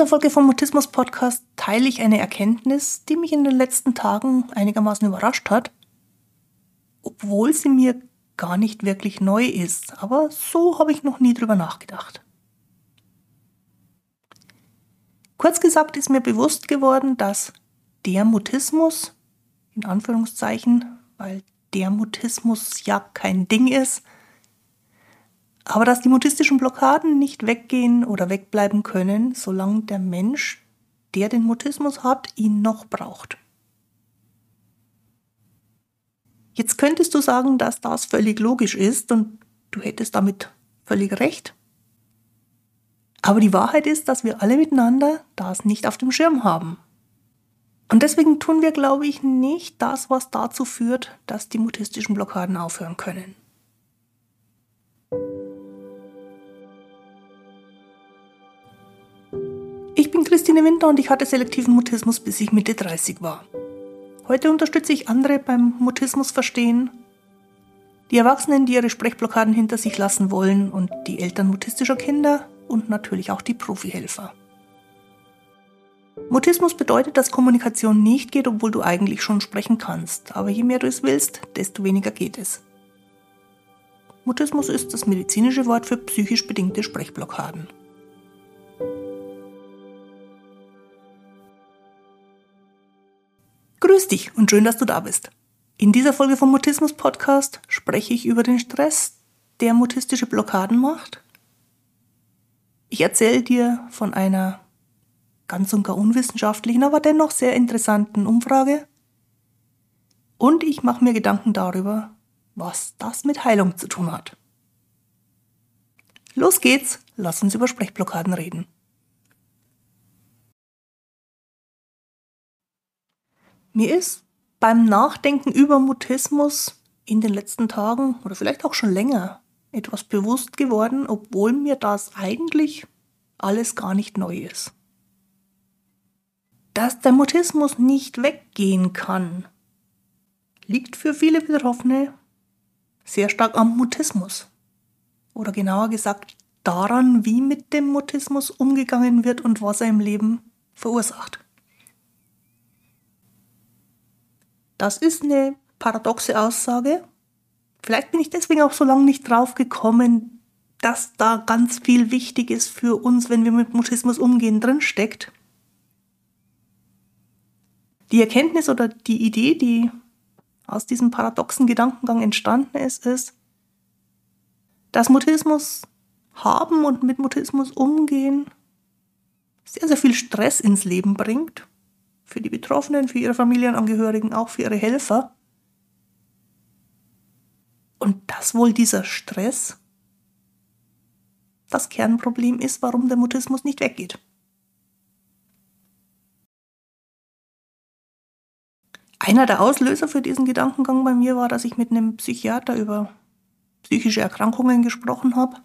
dieser Folge vom Mutismus Podcast teile ich eine Erkenntnis, die mich in den letzten Tagen einigermaßen überrascht hat, obwohl sie mir gar nicht wirklich neu ist, aber so habe ich noch nie drüber nachgedacht. Kurz gesagt ist mir bewusst geworden, dass der Mutismus, in Anführungszeichen, weil der Mutismus ja kein Ding ist, aber dass die mutistischen Blockaden nicht weggehen oder wegbleiben können, solange der Mensch, der den Mutismus hat, ihn noch braucht. Jetzt könntest du sagen, dass das völlig logisch ist und du hättest damit völlig recht. Aber die Wahrheit ist, dass wir alle miteinander das nicht auf dem Schirm haben. Und deswegen tun wir, glaube ich, nicht das, was dazu führt, dass die mutistischen Blockaden aufhören können. Ich bin Christine Winter und ich hatte selektiven Mutismus, bis ich Mitte 30 war. Heute unterstütze ich andere beim Mutismus verstehen, die Erwachsenen, die ihre Sprechblockaden hinter sich lassen wollen und die Eltern mutistischer Kinder und natürlich auch die Profihelfer. Mutismus bedeutet, dass Kommunikation nicht geht, obwohl du eigentlich schon sprechen kannst, aber je mehr du es willst, desto weniger geht es. Mutismus ist das medizinische Wort für psychisch bedingte Sprechblockaden. Grüß dich und schön, dass du da bist. In dieser Folge vom Mutismus Podcast spreche ich über den Stress, der mutistische Blockaden macht. Ich erzähle dir von einer ganz und gar unwissenschaftlichen, aber dennoch sehr interessanten Umfrage. Und ich mache mir Gedanken darüber, was das mit Heilung zu tun hat. Los geht's, lass uns über Sprechblockaden reden. Mir ist beim Nachdenken über Mutismus in den letzten Tagen oder vielleicht auch schon länger etwas bewusst geworden, obwohl mir das eigentlich alles gar nicht neu ist. Dass der Mutismus nicht weggehen kann, liegt für viele Betroffene sehr stark am Mutismus. Oder genauer gesagt daran, wie mit dem Mutismus umgegangen wird und was er im Leben verursacht. Das ist eine paradoxe Aussage. Vielleicht bin ich deswegen auch so lange nicht drauf gekommen, dass da ganz viel Wichtiges für uns, wenn wir mit Mutismus umgehen, drinsteckt. Die Erkenntnis oder die Idee, die aus diesem paradoxen Gedankengang entstanden ist, ist, dass Mutismus haben und mit Mutismus umgehen sehr, sehr viel Stress ins Leben bringt für die Betroffenen, für ihre Familienangehörigen, auch für ihre Helfer. Und dass wohl dieser Stress das Kernproblem ist, warum der Mutismus nicht weggeht. Einer der Auslöser für diesen Gedankengang bei mir war, dass ich mit einem Psychiater über psychische Erkrankungen gesprochen habe.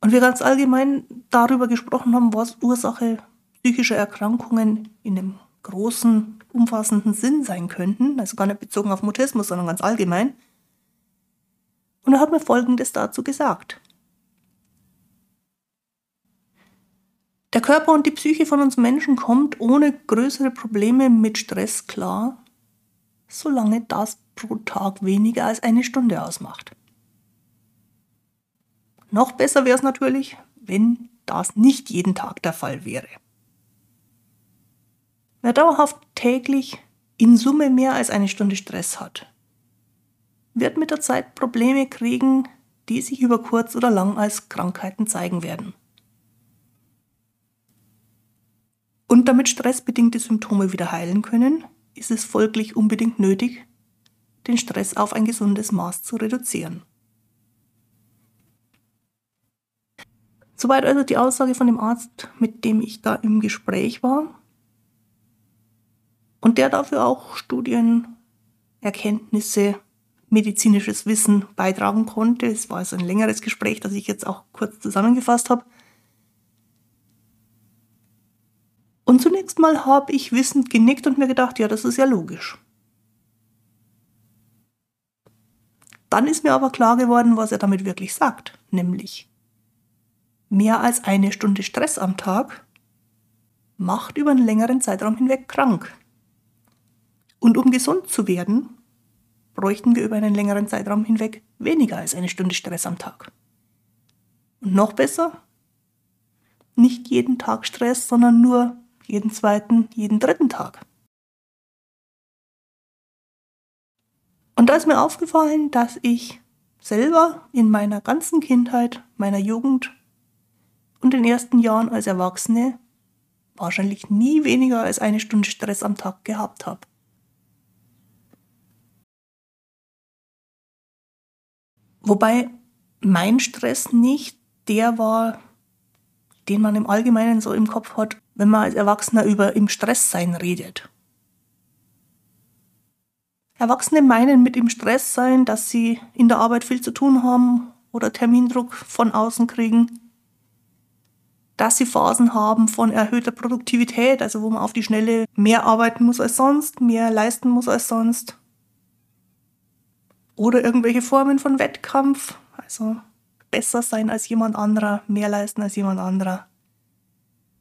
Und wir ganz allgemein darüber gesprochen haben, was Ursache psychische Erkrankungen in einem großen, umfassenden Sinn sein könnten, also gar nicht bezogen auf Mutismus, sondern ganz allgemein. Und er hat mir Folgendes dazu gesagt. Der Körper und die Psyche von uns Menschen kommt ohne größere Probleme mit Stress klar, solange das pro Tag weniger als eine Stunde ausmacht. Noch besser wäre es natürlich, wenn das nicht jeden Tag der Fall wäre. Wer dauerhaft täglich in Summe mehr als eine Stunde Stress hat, wird mit der Zeit Probleme kriegen, die sich über kurz oder lang als Krankheiten zeigen werden. Und damit stressbedingte Symptome wieder heilen können, ist es folglich unbedingt nötig, den Stress auf ein gesundes Maß zu reduzieren. Soweit also die Aussage von dem Arzt, mit dem ich da im Gespräch war und der dafür auch Studien, Erkenntnisse, medizinisches Wissen beitragen konnte. Es war also ein längeres Gespräch, das ich jetzt auch kurz zusammengefasst habe. Und zunächst mal habe ich wissend genickt und mir gedacht, ja, das ist ja logisch. Dann ist mir aber klar geworden, was er damit wirklich sagt, nämlich mehr als eine Stunde Stress am Tag macht über einen längeren Zeitraum hinweg krank. Und um gesund zu werden, bräuchten wir über einen längeren Zeitraum hinweg weniger als eine Stunde Stress am Tag. Und noch besser, nicht jeden Tag Stress, sondern nur jeden zweiten, jeden dritten Tag. Und da ist mir aufgefallen, dass ich selber in meiner ganzen Kindheit, meiner Jugend und den ersten Jahren als Erwachsene wahrscheinlich nie weniger als eine Stunde Stress am Tag gehabt habe. Wobei mein Stress nicht der war, den man im Allgemeinen so im Kopf hat, wenn man als Erwachsener über im Stresssein redet. Erwachsene meinen mit im Stresssein, dass sie in der Arbeit viel zu tun haben oder Termindruck von außen kriegen, dass sie Phasen haben von erhöhter Produktivität, also wo man auf die Schnelle mehr arbeiten muss als sonst, mehr leisten muss als sonst. Oder irgendwelche Formen von Wettkampf, also besser sein als jemand anderer, mehr leisten als jemand anderer.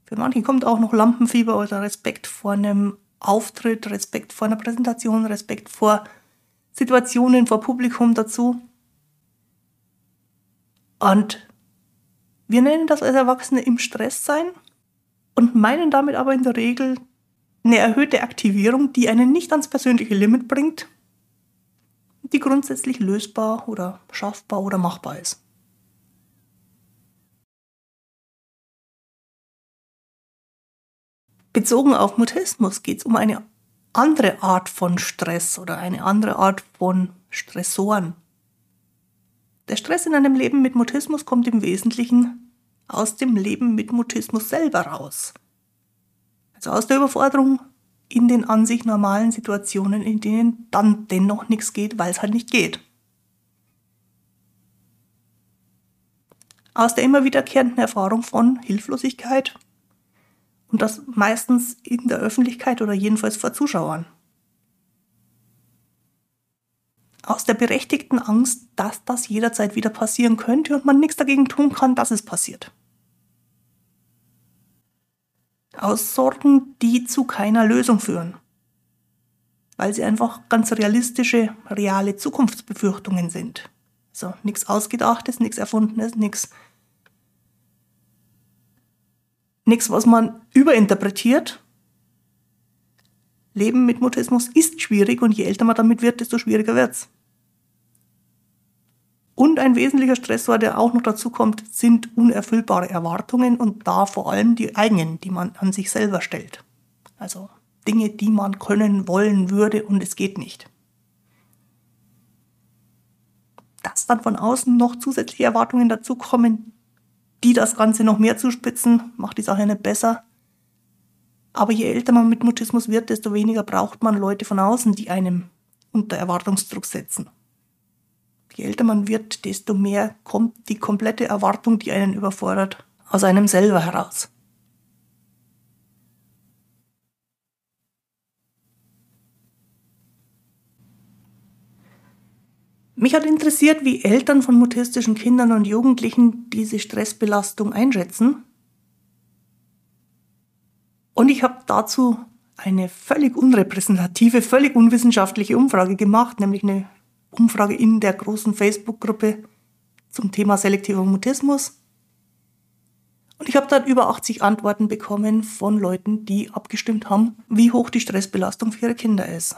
Für manche kommt auch noch Lampenfieber oder Respekt vor einem Auftritt, Respekt vor einer Präsentation, Respekt vor Situationen, vor Publikum dazu. Und wir nennen das als Erwachsene im Stress sein und meinen damit aber in der Regel eine erhöhte Aktivierung, die einen nicht ans persönliche Limit bringt, die grundsätzlich lösbar oder schaffbar oder machbar ist. Bezogen auf Mutismus geht es um eine andere Art von Stress oder eine andere Art von Stressoren. Der Stress in einem Leben mit Mutismus kommt im Wesentlichen aus dem Leben mit Mutismus selber raus. Also aus der Überforderung in den an sich normalen Situationen, in denen dann dennoch nichts geht, weil es halt nicht geht. Aus der immer wiederkehrenden Erfahrung von Hilflosigkeit und das meistens in der Öffentlichkeit oder jedenfalls vor Zuschauern aus der berechtigten Angst, dass das jederzeit wieder passieren könnte und man nichts dagegen tun kann, dass es passiert. Aus Sorgen, die zu keiner Lösung führen, weil sie einfach ganz realistische, reale Zukunftsbefürchtungen sind. Also nichts Ausgedachtes, nichts Erfundenes, nichts, nichts, was man überinterpretiert. Leben mit Mutismus ist schwierig und je älter man damit wird, desto schwieriger wird's. Und ein wesentlicher Stressor, der auch noch dazu kommt, sind unerfüllbare Erwartungen und da vor allem die eigenen, die man an sich selber stellt. Also Dinge, die man können, wollen würde und es geht nicht. Dass dann von außen noch zusätzliche Erwartungen dazukommen, die das Ganze noch mehr zuspitzen, macht die Sache nicht besser. Aber je älter man mit Mutismus wird, desto weniger braucht man Leute von außen, die einem unter Erwartungsdruck setzen. Je älter man wird, desto mehr kommt die komplette Erwartung, die einen überfordert, aus einem selber heraus. Mich hat interessiert, wie Eltern von mutistischen Kindern und Jugendlichen diese Stressbelastung einschätzen. Und ich habe dazu eine völlig unrepräsentative, völlig unwissenschaftliche Umfrage gemacht, nämlich eine Umfrage in der großen Facebook-Gruppe zum Thema selektiver Mutismus. Und ich habe dann über 80 Antworten bekommen von Leuten, die abgestimmt haben, wie hoch die Stressbelastung für ihre Kinder ist.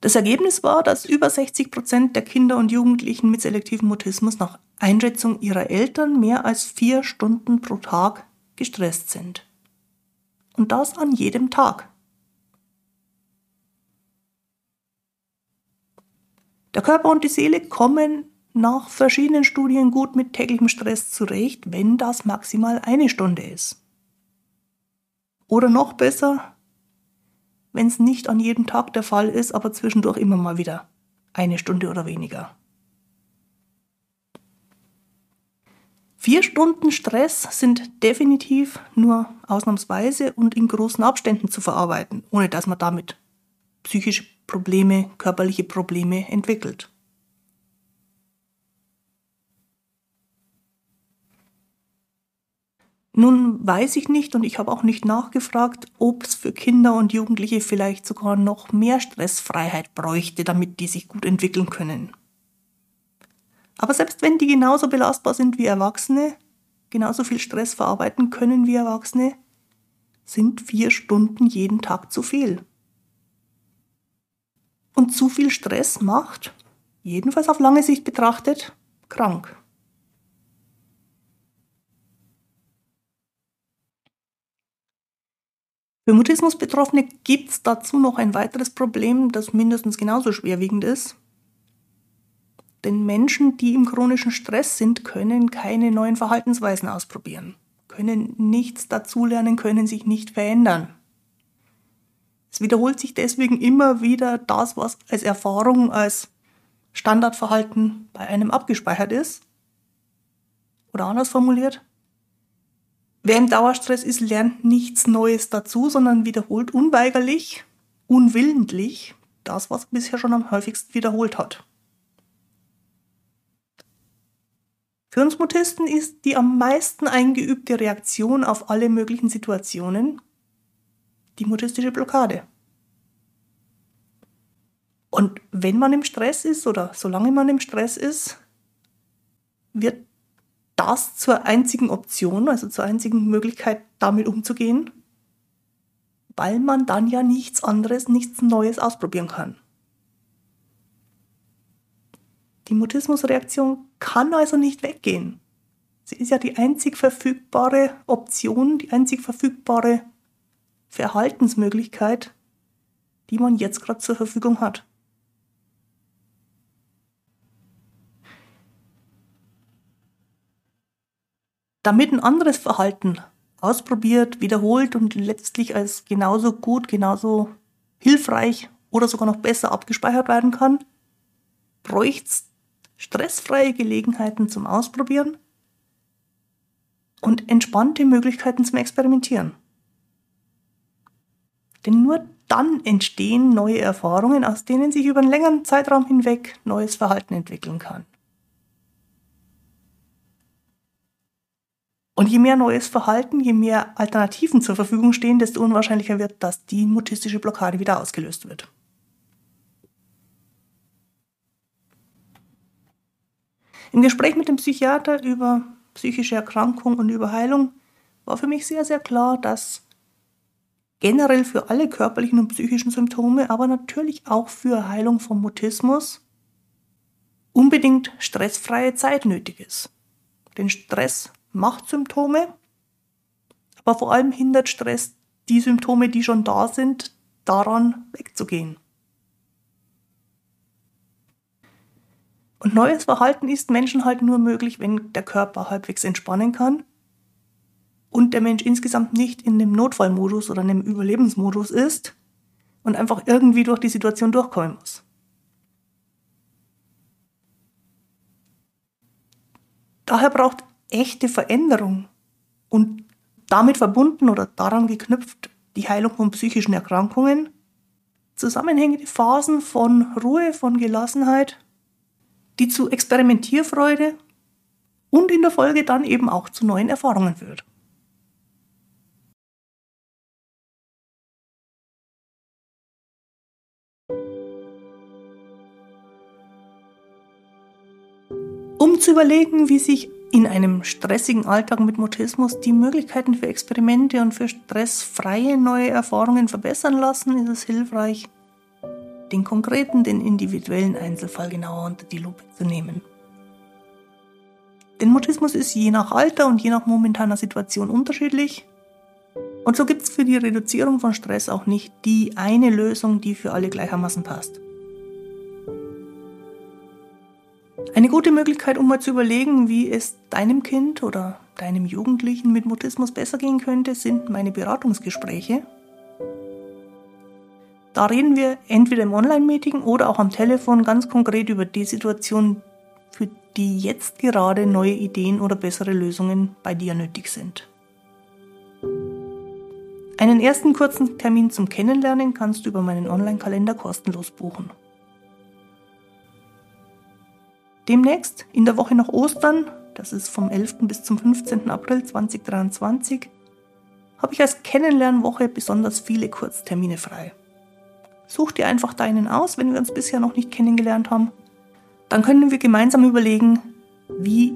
Das Ergebnis war, dass über 60 Prozent der Kinder und Jugendlichen mit selektivem Mutismus nach Einschätzung ihrer Eltern mehr als vier Stunden pro Tag gestresst sind. Und das an jedem Tag. Der Körper und die Seele kommen nach verschiedenen Studien gut mit täglichem Stress zurecht, wenn das maximal eine Stunde ist. Oder noch besser, wenn es nicht an jedem Tag der Fall ist, aber zwischendurch immer mal wieder eine Stunde oder weniger. Vier Stunden Stress sind definitiv nur ausnahmsweise und in großen Abständen zu verarbeiten, ohne dass man damit psychische Probleme, körperliche Probleme entwickelt. Nun weiß ich nicht und ich habe auch nicht nachgefragt, ob es für Kinder und Jugendliche vielleicht sogar noch mehr Stressfreiheit bräuchte, damit die sich gut entwickeln können. Aber selbst wenn die genauso belastbar sind wie Erwachsene, genauso viel Stress verarbeiten können wie Erwachsene, sind vier Stunden jeden Tag zu viel. Und zu viel Stress macht, jedenfalls auf lange Sicht betrachtet, krank. Für Mutismus-Betroffene gibt es dazu noch ein weiteres Problem, das mindestens genauso schwerwiegend ist. Denn Menschen, die im chronischen Stress sind, können keine neuen Verhaltensweisen ausprobieren, können nichts dazulernen, können sich nicht verändern. Es wiederholt sich deswegen immer wieder das, was als Erfahrung, als Standardverhalten bei einem abgespeichert ist. Oder anders formuliert, Wer im Dauerstress ist, lernt nichts Neues dazu, sondern wiederholt unweigerlich, unwillentlich das, was er bisher schon am häufigsten wiederholt hat. Für uns Mutisten ist die am meisten eingeübte Reaktion auf alle möglichen Situationen die mutistische Blockade. Und wenn man im Stress ist oder solange man im Stress ist, wird das zur einzigen Option, also zur einzigen Möglichkeit, damit umzugehen, weil man dann ja nichts anderes, nichts Neues ausprobieren kann. Die Mutismusreaktion kann also nicht weggehen. Sie ist ja die einzig verfügbare Option, die einzig verfügbare Verhaltensmöglichkeit, die man jetzt gerade zur Verfügung hat. damit ein anderes Verhalten ausprobiert, wiederholt und letztlich als genauso gut, genauso hilfreich oder sogar noch besser abgespeichert werden kann, bräuchte es stressfreie Gelegenheiten zum Ausprobieren und entspannte Möglichkeiten zum Experimentieren. Denn nur dann entstehen neue Erfahrungen, aus denen sich über einen längeren Zeitraum hinweg neues Verhalten entwickeln kann. Und je mehr neues Verhalten, je mehr Alternativen zur Verfügung stehen, desto unwahrscheinlicher wird, dass die mutistische Blockade wieder ausgelöst wird. Im Gespräch mit dem Psychiater über psychische Erkrankung und über Heilung war für mich sehr, sehr klar, dass generell für alle körperlichen und psychischen Symptome, aber natürlich auch für Heilung vom Mutismus unbedingt stressfreie Zeit nötig ist. Den Stress macht Symptome, aber vor allem hindert Stress die Symptome, die schon da sind, daran wegzugehen. Und neues Verhalten ist Menschen halt nur möglich, wenn der Körper halbwegs entspannen kann und der Mensch insgesamt nicht in dem Notfallmodus oder in dem Überlebensmodus ist und einfach irgendwie durch die Situation durchkommen muss. Daher braucht echte Veränderung und damit verbunden oder daran geknüpft die Heilung von psychischen Erkrankungen, zusammenhängende Phasen von Ruhe, von Gelassenheit, die zu Experimentierfreude und in der Folge dann eben auch zu neuen Erfahrungen führt. Um zu überlegen, wie sich in einem stressigen Alltag mit Mutismus die Möglichkeiten für Experimente und für stressfreie neue Erfahrungen verbessern lassen, ist es hilfreich, den konkreten, den individuellen Einzelfall genauer unter die Lupe zu nehmen. Denn Mutismus ist je nach Alter und je nach momentaner Situation unterschiedlich. Und so gibt es für die Reduzierung von Stress auch nicht die eine Lösung, die für alle gleichermaßen passt. Eine gute Möglichkeit, um mal zu überlegen, wie es deinem Kind oder deinem Jugendlichen mit Mutismus besser gehen könnte, sind meine Beratungsgespräche. Da reden wir entweder im Online-Meeting oder auch am Telefon ganz konkret über die Situation, für die jetzt gerade neue Ideen oder bessere Lösungen bei dir nötig sind. Einen ersten kurzen Termin zum Kennenlernen kannst du über meinen Online-Kalender kostenlos buchen. Demnächst, in der Woche nach Ostern, das ist vom 11. bis zum 15. April 2023, habe ich als Kennenlernwoche besonders viele Kurztermine frei. Such dir einfach deinen aus, wenn wir uns bisher noch nicht kennengelernt haben. Dann können wir gemeinsam überlegen, wie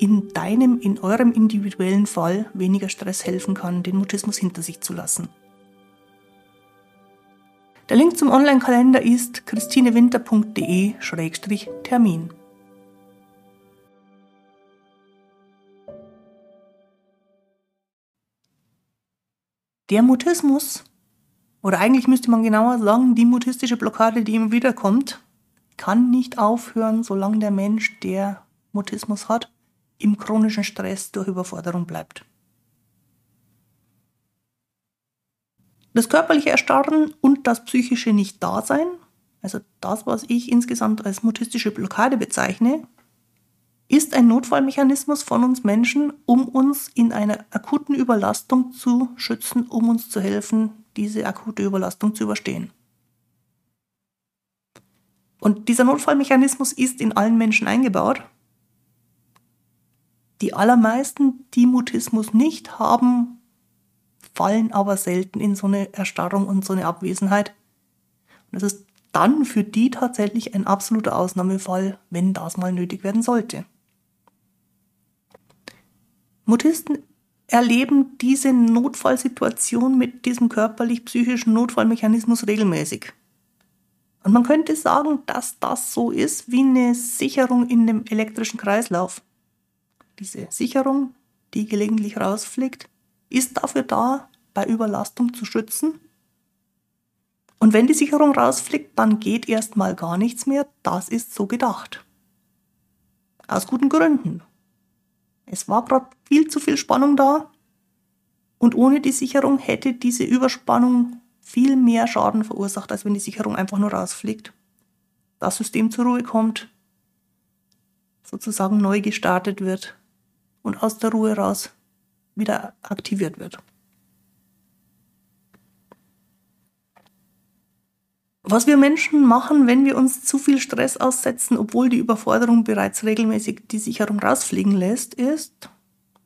in deinem, in eurem individuellen Fall weniger Stress helfen kann, den Mutismus hinter sich zu lassen. Der Link zum Online-Kalender ist christinewinter.de-termin. Der Mutismus, oder eigentlich müsste man genauer sagen, die mutistische Blockade, die immer wieder kommt, kann nicht aufhören, solange der Mensch, der Mutismus hat, im chronischen Stress durch Überforderung bleibt. Das körperliche Erstarren und das psychische Nicht-Dasein, also das, was ich insgesamt als mutistische Blockade bezeichne, ist ein Notfallmechanismus von uns Menschen, um uns in einer akuten Überlastung zu schützen, um uns zu helfen, diese akute Überlastung zu überstehen. Und dieser Notfallmechanismus ist in allen Menschen eingebaut. Die allermeisten, die Mutismus nicht haben, fallen aber selten in so eine Erstarrung und so eine Abwesenheit. Und das ist dann für die tatsächlich ein absoluter Ausnahmefall, wenn das mal nötig werden sollte. Mutisten erleben diese Notfallsituation mit diesem körperlich-psychischen Notfallmechanismus regelmäßig. Und man könnte sagen, dass das so ist wie eine Sicherung in dem elektrischen Kreislauf. Diese Sicherung, die gelegentlich rausfliegt, ist dafür da, bei Überlastung zu schützen. Und wenn die Sicherung rausfliegt, dann geht erstmal gar nichts mehr. Das ist so gedacht. Aus guten Gründen. Es war gerade viel zu viel Spannung da. Und ohne die Sicherung hätte diese Überspannung viel mehr Schaden verursacht, als wenn die Sicherung einfach nur rausfliegt. Das System zur Ruhe kommt, sozusagen neu gestartet wird und aus der Ruhe raus wieder aktiviert wird. Was wir Menschen machen, wenn wir uns zu viel Stress aussetzen, obwohl die Überforderung bereits regelmäßig die Sicherung rausfliegen lässt, ist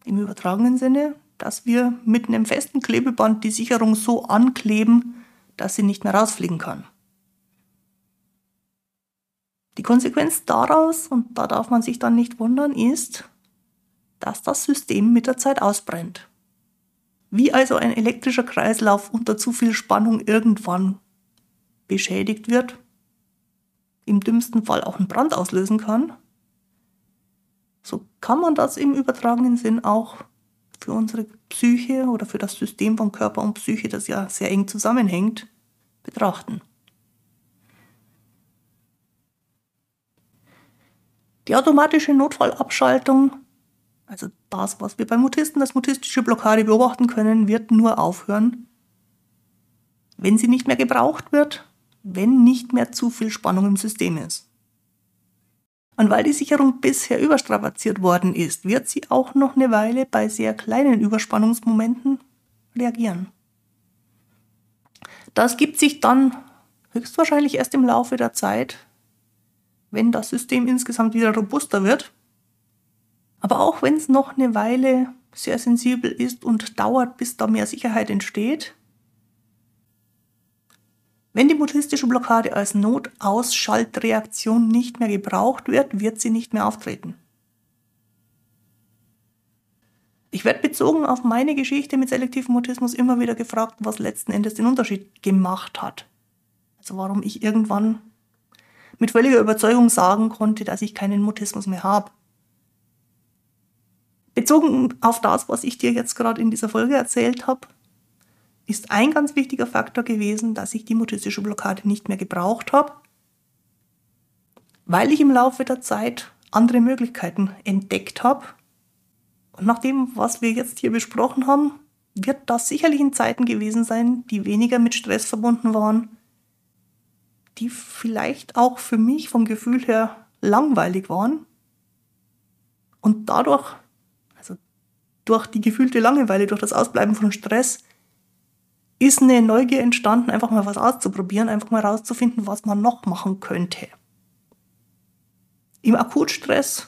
im übertragenen Sinne, dass wir mit einem festen Klebeband die Sicherung so ankleben, dass sie nicht mehr rausfliegen kann. Die Konsequenz daraus, und da darf man sich dann nicht wundern, ist, dass das System mit der Zeit ausbrennt. Wie also ein elektrischer Kreislauf unter zu viel Spannung irgendwann beschädigt wird, im dümmsten Fall auch einen Brand auslösen kann, so kann man das im übertragenen Sinn auch für unsere Psyche oder für das System von Körper und Psyche, das ja sehr eng zusammenhängt, betrachten. Die automatische Notfallabschaltung, also das, was wir bei Mutisten als mutistische Blockade beobachten können, wird nur aufhören, wenn sie nicht mehr gebraucht wird wenn nicht mehr zu viel Spannung im System ist. Und weil die Sicherung bisher überstrapaziert worden ist, wird sie auch noch eine Weile bei sehr kleinen Überspannungsmomenten reagieren. Das gibt sich dann höchstwahrscheinlich erst im Laufe der Zeit, wenn das System insgesamt wieder robuster wird. Aber auch wenn es noch eine Weile sehr sensibel ist und dauert, bis da mehr Sicherheit entsteht, wenn die mutistische Blockade als Notausschaltreaktion nicht mehr gebraucht wird, wird sie nicht mehr auftreten. Ich werde bezogen auf meine Geschichte mit selektivem Mutismus immer wieder gefragt, was letzten Endes den Unterschied gemacht hat. Also warum ich irgendwann mit völliger Überzeugung sagen konnte, dass ich keinen Mutismus mehr habe. Bezogen auf das, was ich dir jetzt gerade in dieser Folge erzählt habe, ist ein ganz wichtiger Faktor gewesen, dass ich die mutistische Blockade nicht mehr gebraucht habe, weil ich im Laufe der Zeit andere Möglichkeiten entdeckt habe. Und nach dem, was wir jetzt hier besprochen haben, wird das sicherlich in Zeiten gewesen sein, die weniger mit Stress verbunden waren, die vielleicht auch für mich vom Gefühl her langweilig waren. Und dadurch, also durch die gefühlte Langeweile, durch das Ausbleiben von Stress, ist eine Neugier entstanden, einfach mal was auszuprobieren, einfach mal rauszufinden, was man noch machen könnte. Im Akutstress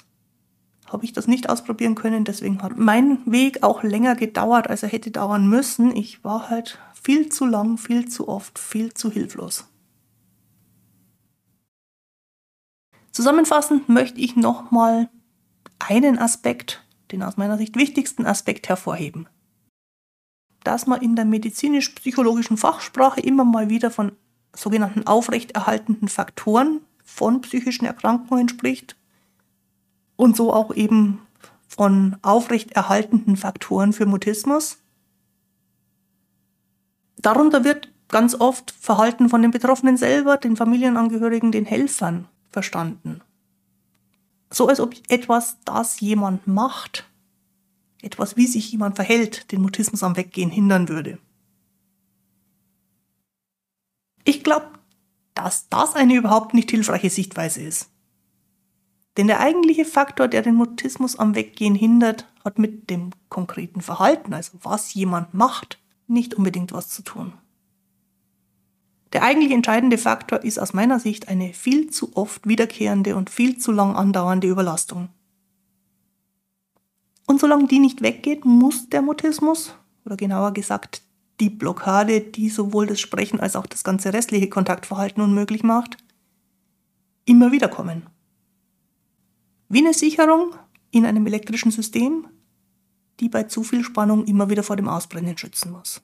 habe ich das nicht ausprobieren können. Deswegen hat mein Weg auch länger gedauert, als er hätte dauern müssen. Ich war halt viel zu lang, viel zu oft, viel zu hilflos. Zusammenfassend möchte ich nochmal einen Aspekt, den aus meiner Sicht wichtigsten Aspekt hervorheben. Dass man in der medizinisch-psychologischen Fachsprache immer mal wieder von sogenannten aufrechterhaltenden Faktoren von psychischen Erkrankungen spricht und so auch eben von aufrechterhaltenden Faktoren für Mutismus. Darunter wird ganz oft Verhalten von den Betroffenen selber, den Familienangehörigen, den Helfern verstanden. So als ob etwas, das jemand macht, etwas, wie sich jemand verhält, den Mutismus am Weggehen hindern würde. Ich glaube, dass das eine überhaupt nicht hilfreiche Sichtweise ist. Denn der eigentliche Faktor, der den Mutismus am Weggehen hindert, hat mit dem konkreten Verhalten, also was jemand macht, nicht unbedingt was zu tun. Der eigentlich entscheidende Faktor ist aus meiner Sicht eine viel zu oft wiederkehrende und viel zu lang andauernde Überlastung. Und solange die nicht weggeht, muss der Mutismus, oder genauer gesagt die Blockade, die sowohl das Sprechen als auch das ganze restliche Kontaktverhalten unmöglich macht, immer wieder kommen. Wie eine Sicherung in einem elektrischen System, die bei zu viel Spannung immer wieder vor dem Ausbrennen schützen muss.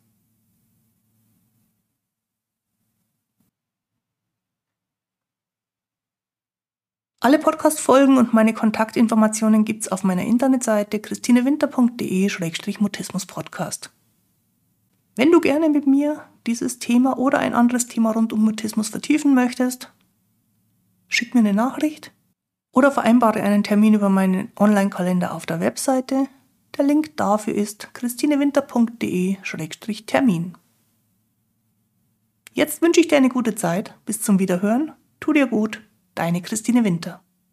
Alle Podcast-Folgen und meine Kontaktinformationen gibt's auf meiner Internetseite christinewinter.de-mutismus-podcast. Wenn du gerne mit mir dieses Thema oder ein anderes Thema rund um Mutismus vertiefen möchtest, schick mir eine Nachricht oder vereinbare einen Termin über meinen Online-Kalender auf der Webseite. Der Link dafür ist christinewinter.de-termin. Jetzt wünsche ich dir eine gute Zeit. Bis zum Wiederhören. Tu dir gut. Deine Christine Winter.